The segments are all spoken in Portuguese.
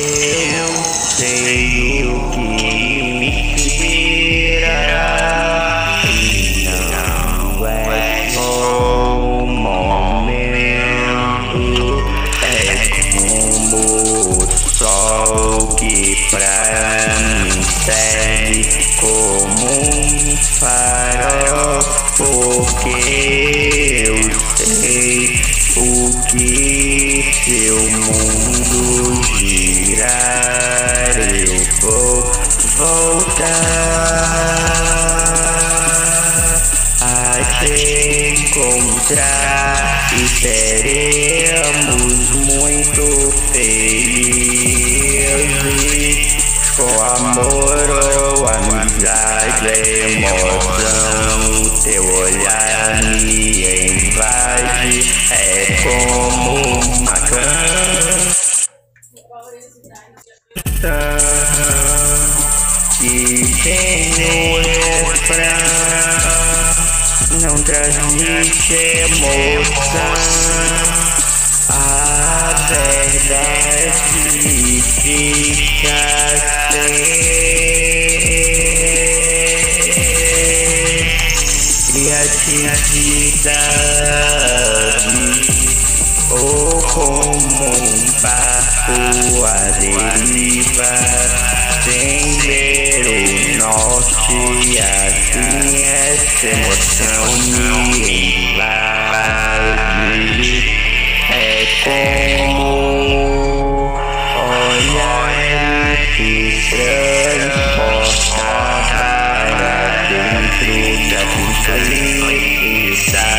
Eu sei o que me inspira e não é só um momento. É como o sol que pra mim serve como um farol, porque eu sei o que encontrar e teremos muito felizes. Com amor ou amizade, emoção. Teu olhar me invade, é como uma canção que tem no refrão, não transmite emoção. A verdade fica sem criatividade como um barco à deriva sem ver o norte assim essa emoção me invade é como olhar que transporta para dentro da felicidade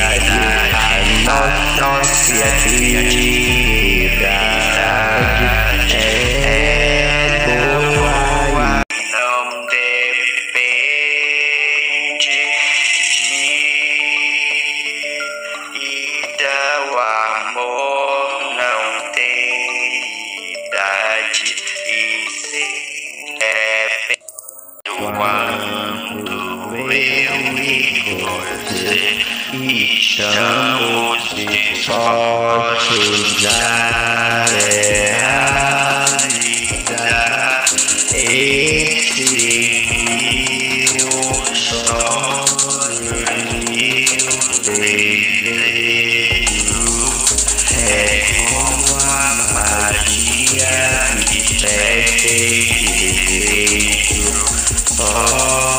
a nossa criatividade é boa e não depende de então amor não tem idade e se é quando eu e você estamos dispostos a realizar esse meu sonho meu desejo é como a magia que desce desejo Hora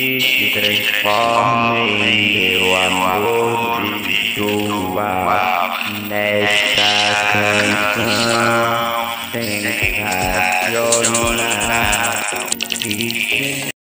Bluetooth se transforma em meu amor virtual nesta canção sensacional.